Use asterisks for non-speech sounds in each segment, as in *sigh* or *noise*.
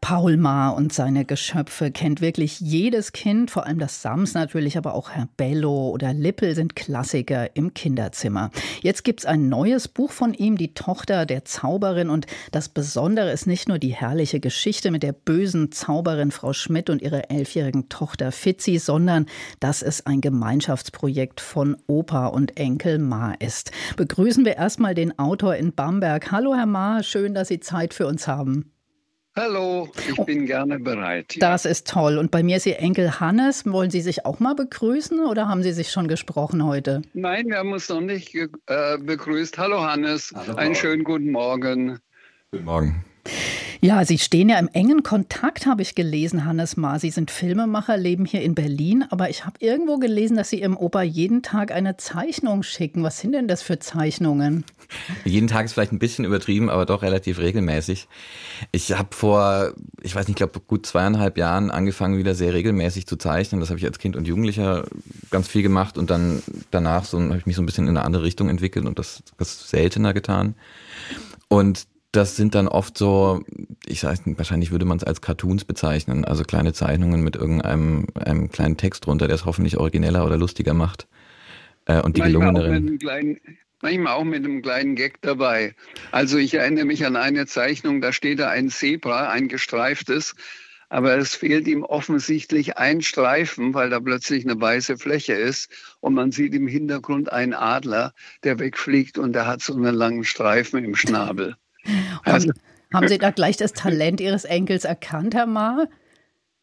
Paul Maar und seine Geschöpfe kennt wirklich jedes Kind, vor allem das Sams natürlich, aber auch Herr Bello oder Lippel sind Klassiker im Kinderzimmer. Jetzt gibt's ein neues Buch von ihm, Die Tochter der Zauberin. Und das Besondere ist nicht nur die herrliche Geschichte mit der bösen Zauberin Frau Schmidt und ihrer elfjährigen Tochter Fitzi, sondern dass es ein Gemeinschaftsprojekt von Opa und Enkel Maar ist. Begrüßen wir erstmal den Autor in Bamberg. Hallo Herr Maar, schön, dass Sie Zeit für uns haben. Hallo, ich oh, bin gerne bereit. Ja. Das ist toll. Und bei mir ist Ihr Enkel Hannes. Wollen Sie sich auch mal begrüßen oder haben Sie sich schon gesprochen heute? Nein, wir haben uns noch nicht äh, begrüßt. Hallo Hannes, Hallo. einen schönen guten Morgen. Guten Morgen. Ja, Sie stehen ja im engen Kontakt, habe ich gelesen, Hannes Ma. Sie sind Filmemacher, leben hier in Berlin, aber ich habe irgendwo gelesen, dass Sie Ihrem Opa jeden Tag eine Zeichnung schicken. Was sind denn das für Zeichnungen? Jeden Tag ist vielleicht ein bisschen übertrieben, aber doch relativ regelmäßig. Ich habe vor, ich weiß nicht, ich glaube gut zweieinhalb Jahren angefangen, wieder sehr regelmäßig zu zeichnen. Das habe ich als Kind und Jugendlicher ganz viel gemacht und dann danach so, habe ich mich so ein bisschen in eine andere Richtung entwickelt und das, das seltener getan. Und das sind dann oft so, ich weiß nicht, wahrscheinlich würde man es als Cartoons bezeichnen, also kleine Zeichnungen mit irgendeinem einem kleinen Text drunter, der es hoffentlich origineller oder lustiger macht. Äh, und die gelungeneren. Manchmal auch mit einem kleinen Gag dabei. Also ich erinnere mich an eine Zeichnung, da steht da ein Zebra, ein gestreiftes, aber es fehlt ihm offensichtlich ein Streifen, weil da plötzlich eine weiße Fläche ist und man sieht im Hintergrund einen Adler, der wegfliegt und der hat so einen langen Streifen im Schnabel. *laughs* Also, haben Sie da gleich das Talent Ihres Enkels erkannt, Herr Maar?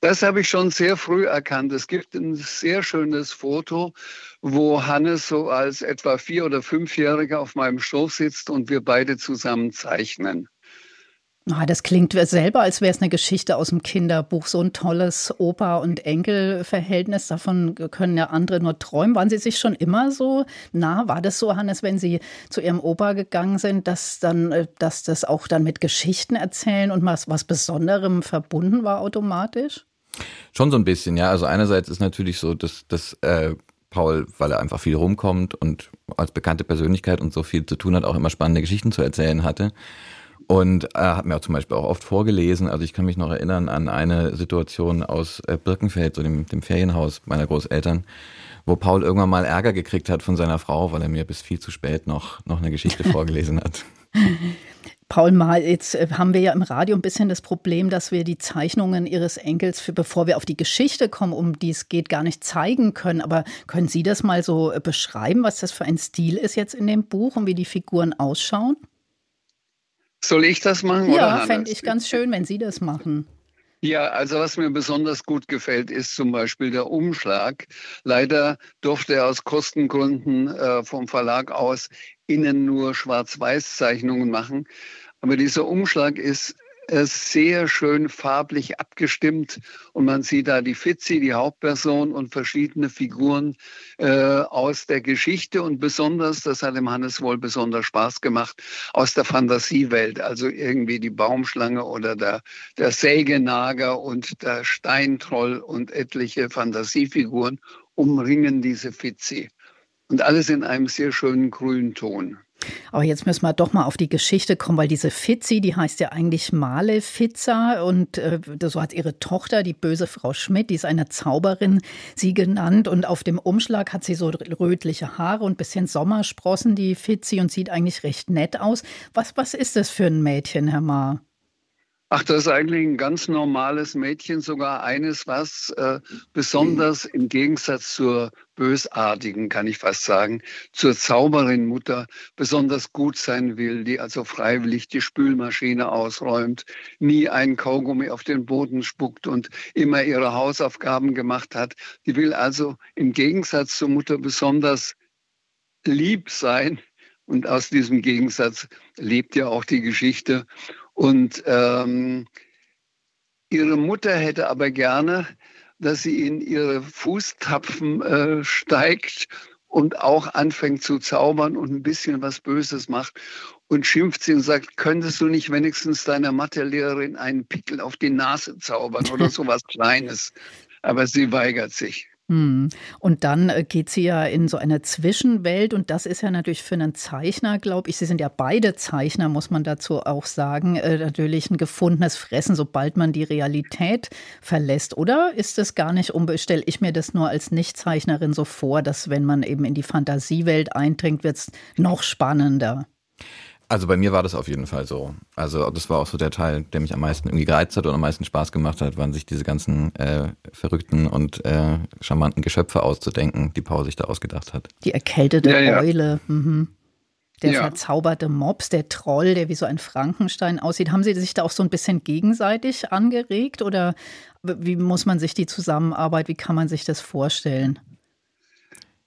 Das habe ich schon sehr früh erkannt. Es gibt ein sehr schönes Foto, wo Hannes so als etwa vier- oder fünfjähriger auf meinem Schoß sitzt und wir beide zusammen zeichnen. Ah, das klingt selber, als wäre es eine Geschichte aus dem Kinderbuch. So ein tolles Opa- und Enkelverhältnis. Davon können ja andere nur träumen. Waren Sie sich schon immer so nah? War das so, Hannes, wenn Sie zu Ihrem Opa gegangen sind, dass, dann, äh, dass das auch dann mit Geschichten erzählen und was, was Besonderem verbunden war automatisch? Schon so ein bisschen, ja. Also einerseits ist natürlich so, dass, dass äh, Paul, weil er einfach viel rumkommt und als bekannte Persönlichkeit und so viel zu tun hat, auch immer spannende Geschichten zu erzählen hatte. Und er hat mir auch zum Beispiel auch oft vorgelesen. Also ich kann mich noch erinnern an eine Situation aus äh, Birkenfeld, so dem, dem Ferienhaus meiner Großeltern, wo Paul irgendwann mal Ärger gekriegt hat von seiner Frau, weil er mir bis viel zu spät noch, noch eine Geschichte *laughs* vorgelesen hat. Paul Mal, jetzt äh, haben wir ja im Radio ein bisschen das Problem, dass wir die Zeichnungen Ihres Enkels, für, bevor wir auf die Geschichte kommen, um die es geht, gar nicht zeigen können. Aber können Sie das mal so äh, beschreiben, was das für ein Stil ist jetzt in dem Buch und wie die Figuren ausschauen? Soll ich das machen? Ja, fände ich ganz schön, wenn Sie das machen. Ja, also was mir besonders gut gefällt, ist zum Beispiel der Umschlag. Leider durfte er aus Kostengründen äh, vom Verlag aus innen nur Schwarz-Weiß-Zeichnungen machen. Aber dieser Umschlag ist sehr schön farblich abgestimmt und man sieht da die Fitzi, die Hauptperson und verschiedene Figuren äh, aus der Geschichte und besonders, das hat dem Hannes wohl besonders Spaß gemacht, aus der Fantasiewelt, also irgendwie die Baumschlange oder der, der Sägenager und der Steintroll und etliche Fantasiefiguren umringen diese Fitzi. Und alles in einem sehr schönen grünen Ton. Aber jetzt müssen wir doch mal auf die Geschichte kommen, weil diese Fitzi, die heißt ja eigentlich Malefizza und äh, so hat ihre Tochter, die böse Frau Schmidt, die ist eine Zauberin, sie genannt und auf dem Umschlag hat sie so rötliche Haare und bisschen Sommersprossen, die Fitzi und sieht eigentlich recht nett aus. Was, was ist das für ein Mädchen, Herr Maar? Ach, das ist eigentlich ein ganz normales Mädchen, sogar eines, was äh, besonders im Gegensatz zur bösartigen, kann ich fast sagen, zur Zauberin-Mutter besonders gut sein will, die also freiwillig die Spülmaschine ausräumt, nie einen Kaugummi auf den Boden spuckt und immer ihre Hausaufgaben gemacht hat. Die will also im Gegensatz zur Mutter besonders lieb sein. Und aus diesem Gegensatz lebt ja auch die Geschichte. Und ähm, ihre Mutter hätte aber gerne, dass sie in ihre Fußtapfen äh, steigt und auch anfängt zu zaubern und ein bisschen was Böses macht und schimpft sie und sagt, könntest du nicht wenigstens deiner Mathelehrerin einen Pickel auf die Nase zaubern oder *laughs* sowas Kleines? Aber sie weigert sich. Hm. Und dann äh, geht sie ja in so eine Zwischenwelt und das ist ja natürlich für einen Zeichner, glaube ich, Sie sind ja beide Zeichner, muss man dazu auch sagen, äh, natürlich ein gefundenes Fressen, sobald man die Realität verlässt. Oder ist es gar nicht stelle ich mir das nur als Nichtzeichnerin so vor, dass wenn man eben in die Fantasiewelt eindringt, wird es noch spannender? Also bei mir war das auf jeden Fall so. Also das war auch so der Teil, der mich am meisten irgendwie gereizt hat und am meisten Spaß gemacht hat, waren sich diese ganzen äh, verrückten und äh, charmanten Geschöpfe auszudenken, die Paul sich da ausgedacht hat. Die erkältete ja, ja. Eule. Mhm. Der ja. verzauberte Mops, der Troll, der wie so ein Frankenstein aussieht. Haben Sie sich da auch so ein bisschen gegenseitig angeregt oder wie muss man sich die Zusammenarbeit, wie kann man sich das vorstellen?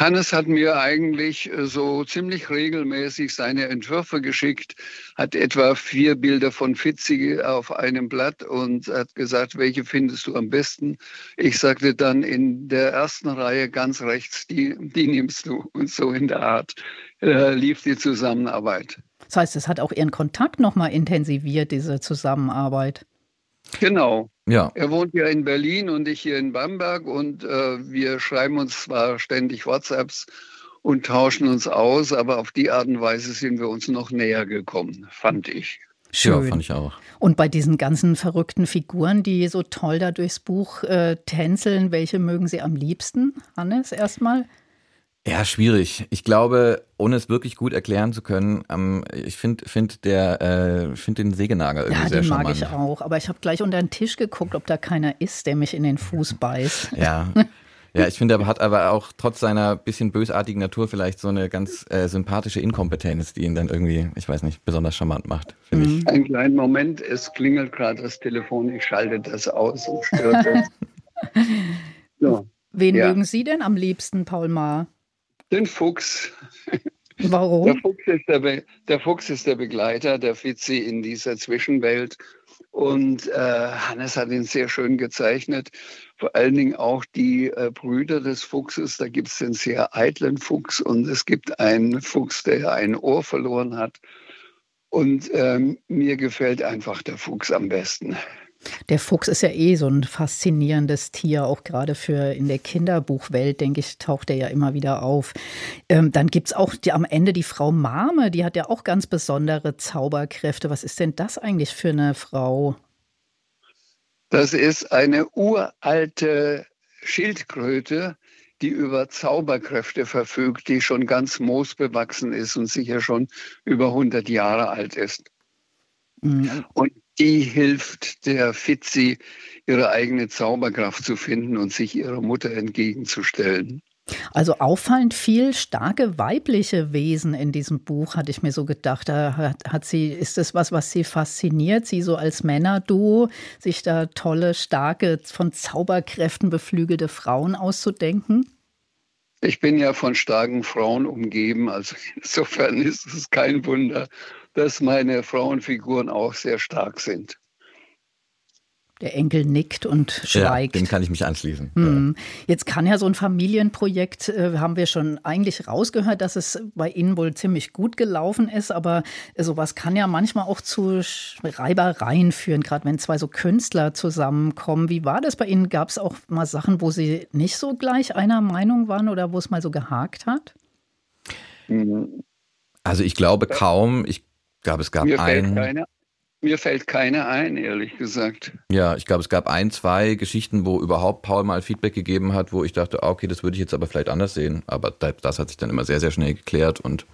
Hannes hat mir eigentlich äh, so ziemlich regelmäßig seine Entwürfe geschickt, hat etwa vier Bilder von Fitzi auf einem Blatt und hat gesagt, welche findest du am besten? Ich sagte dann in der ersten Reihe ganz rechts, die, die nimmst du. Und so in der Art äh, lief die Zusammenarbeit. Das heißt, es hat auch Ihren Kontakt nochmal intensiviert, diese Zusammenarbeit. Genau. Ja. Er wohnt ja in Berlin und ich hier in Bamberg und äh, wir schreiben uns zwar ständig WhatsApps und tauschen uns aus, aber auf die Art und Weise sind wir uns noch näher gekommen, fand ich. Schön. Ja, fand ich auch. Und bei diesen ganzen verrückten Figuren, die so toll da durchs Buch äh, tänzeln, welche mögen Sie am liebsten, Hannes, erstmal? Ja, schwierig. Ich glaube, ohne es wirklich gut erklären zu können, ähm, ich finde find der äh, find den Sägenagel irgendwie ja, sehr charmant. Ja, den mag ich auch. Aber ich habe gleich unter den Tisch geguckt, ob da keiner ist, der mich in den Fuß beißt. Ja. Ja, ich finde, er hat aber auch trotz seiner bisschen bösartigen Natur vielleicht so eine ganz äh, sympathische Inkompetenz, die ihn dann irgendwie, ich weiß nicht, besonders charmant macht, finde mhm. ich. Einen kleinen Moment, es klingelt gerade das Telefon, ich schalte das aus und stört es. *laughs* so. Wen ja. mögen Sie denn am liebsten, Paul Maar? Den Fuchs. Warum? Der Fuchs, ist der, Be der Fuchs ist der Begleiter der Fitzi in dieser Zwischenwelt. Und äh, Hannes hat ihn sehr schön gezeichnet. Vor allen Dingen auch die äh, Brüder des Fuchses. Da gibt es den sehr eitlen Fuchs und es gibt einen Fuchs, der ein Ohr verloren hat. Und ähm, mir gefällt einfach der Fuchs am besten. Der Fuchs ist ja eh so ein faszinierendes Tier, auch gerade für in der Kinderbuchwelt, denke ich, taucht er ja immer wieder auf. Ähm, dann gibt es auch die, am Ende die Frau Mame, die hat ja auch ganz besondere Zauberkräfte. Was ist denn das eigentlich für eine Frau? Das ist eine uralte Schildkröte, die über Zauberkräfte verfügt, die schon ganz moosbewachsen ist und sicher schon über 100 Jahre alt ist. Mhm. Und die hilft der Fitzi, ihre eigene Zauberkraft zu finden und sich ihrer Mutter entgegenzustellen. Also auffallend viel starke weibliche Wesen in diesem Buch, hatte ich mir so gedacht. Da hat, hat sie, ist das was, was sie fasziniert, sie so als Männerduo, sich da tolle, starke, von Zauberkräften beflügelte Frauen auszudenken? Ich bin ja von starken Frauen umgeben, also *laughs* insofern ist es kein Wunder, dass meine Frauenfiguren auch sehr stark sind. Der Enkel nickt und schweigt. Ja, dem kann ich mich anschließen. Hm. Jetzt kann ja so ein Familienprojekt, äh, haben wir schon eigentlich rausgehört, dass es bei Ihnen wohl ziemlich gut gelaufen ist, aber sowas kann ja manchmal auch zu Reibereien führen, gerade wenn zwei so Künstler zusammenkommen. Wie war das bei Ihnen? Gab es auch mal Sachen, wo Sie nicht so gleich einer Meinung waren oder wo es mal so gehakt hat? Also ich glaube kaum. Ich glaube, es gab mir ein. Keine, mir fällt keine ein, ehrlich gesagt. Ja, ich glaube, es gab ein, zwei Geschichten, wo überhaupt Paul mal Feedback gegeben hat, wo ich dachte, ah, okay, das würde ich jetzt aber vielleicht anders sehen. Aber das hat sich dann immer sehr, sehr schnell geklärt und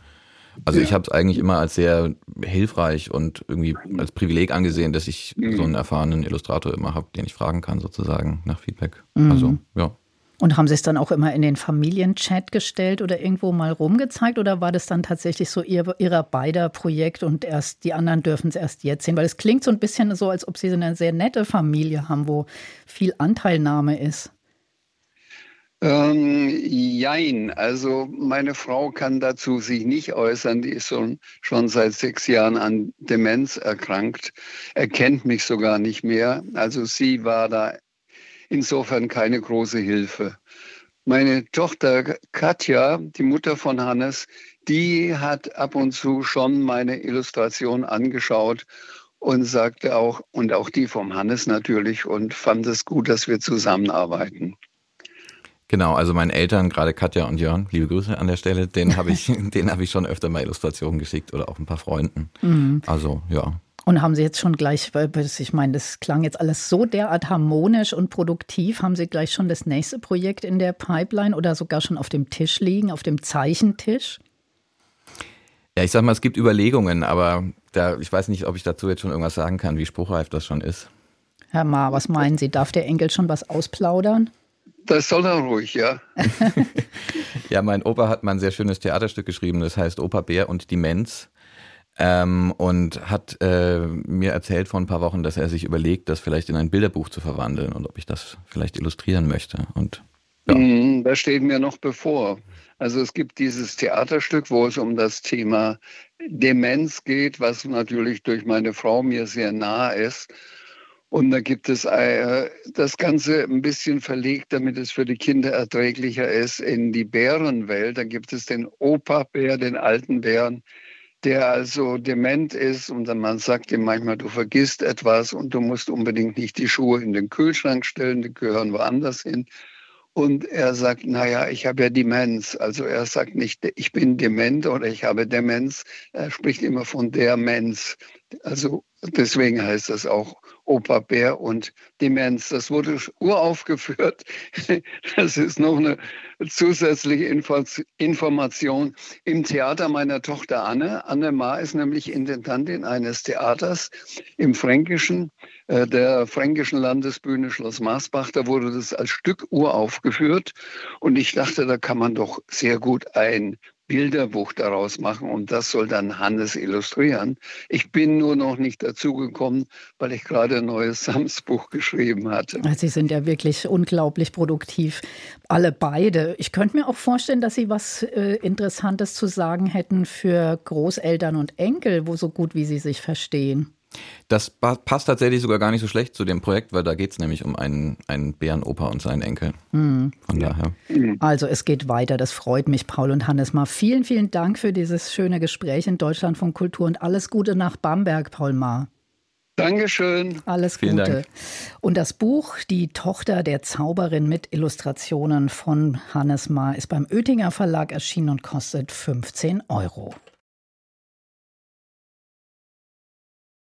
also ja. ich habe es eigentlich immer als sehr hilfreich und irgendwie als Privileg angesehen, dass ich mhm. so einen erfahrenen Illustrator immer habe, den ich fragen kann sozusagen nach Feedback. Mhm. Also ja. Und haben Sie es dann auch immer in den Familienchat gestellt oder irgendwo mal rumgezeigt oder war das dann tatsächlich so ihr, Ihrer beider Projekt und erst die anderen dürfen es erst jetzt sehen? Weil es klingt so ein bisschen so, als ob Sie eine sehr nette Familie haben, wo viel Anteilnahme ist. Ähm, jein, also meine Frau kann dazu sich nicht äußern, die ist schon, schon seit sechs Jahren an Demenz erkrankt, erkennt mich sogar nicht mehr. Also sie war da insofern keine große Hilfe. Meine Tochter Katja, die Mutter von Hannes, die hat ab und zu schon meine Illustration angeschaut und sagte auch, und auch die vom Hannes natürlich, und fand es gut, dass wir zusammenarbeiten. Genau, also meinen Eltern, gerade Katja und Jörn, liebe Grüße an der Stelle, den habe ich, *laughs* den habe ich schon öfter mal Illustrationen geschickt oder auch ein paar Freunden. Mhm. Also ja. Und haben Sie jetzt schon gleich, ich meine, das klang jetzt alles so derart harmonisch und produktiv, haben Sie gleich schon das nächste Projekt in der Pipeline oder sogar schon auf dem Tisch liegen, auf dem Zeichentisch? Ja, ich sag mal, es gibt Überlegungen, aber da, ich weiß nicht, ob ich dazu jetzt schon irgendwas sagen kann, wie spruchreif das schon ist. Herr Ma, was meinen Sie? Darf der Enkel schon was ausplaudern? Das soll er ruhig, ja. *laughs* ja, mein Opa hat mal ein sehr schönes Theaterstück geschrieben, das heißt Opa Bär und Demenz. Ähm, und hat äh, mir erzählt vor ein paar Wochen, dass er sich überlegt, das vielleicht in ein Bilderbuch zu verwandeln und ob ich das vielleicht illustrieren möchte. Und ja. Mm, das steht mir noch bevor. Also es gibt dieses Theaterstück, wo es um das Thema Demenz geht, was natürlich durch meine Frau mir sehr nah ist. Und da gibt es äh, das Ganze ein bisschen verlegt, damit es für die Kinder erträglicher ist, in die Bärenwelt. Da gibt es den Opa-Bär, den alten Bären, der also dement ist und dann man sagt ihm manchmal, du vergisst etwas und du musst unbedingt nicht die Schuhe in den Kühlschrank stellen, die gehören woanders hin. Und er sagt, naja, ich habe ja Demenz. Also er sagt nicht, ich bin dement oder ich habe Demenz. Er spricht immer von der Menz. Also deswegen heißt das auch Opa Bär und Demenz. Das wurde uraufgeführt. *laughs* Das ist noch eine zusätzliche Information im Theater meiner Tochter Anne. Anne Ma ist nämlich Intendantin eines Theaters im Fränkischen, äh, der Fränkischen Landesbühne Schloss Maasbach. Da wurde das als Stück uraufgeführt. Und ich dachte, da kann man doch sehr gut ein Bilderbuch daraus machen und das soll dann Hannes illustrieren. Ich bin nur noch nicht dazu gekommen, weil ich gerade ein neues Sams-Buch geschrieben hatte. Sie sind ja wirklich unglaublich produktiv, alle beide. Ich könnte mir auch vorstellen, dass Sie was äh, Interessantes zu sagen hätten für Großeltern und Enkel, wo so gut wie Sie sich verstehen. Das passt tatsächlich sogar gar nicht so schlecht zu dem Projekt, weil da geht es nämlich um einen, einen Bärenopa und seinen Enkel. Mhm. Von daher. Also es geht weiter, das freut mich, Paul und Hannes mal. Vielen, vielen Dank für dieses schöne Gespräch in Deutschland von Kultur und alles Gute nach Bamberg, Paul Maar. Dankeschön. Alles Gute. Dank. Und das Buch Die Tochter der Zauberin mit Illustrationen von Hannes Maar ist beim Oettinger Verlag erschienen und kostet 15 Euro.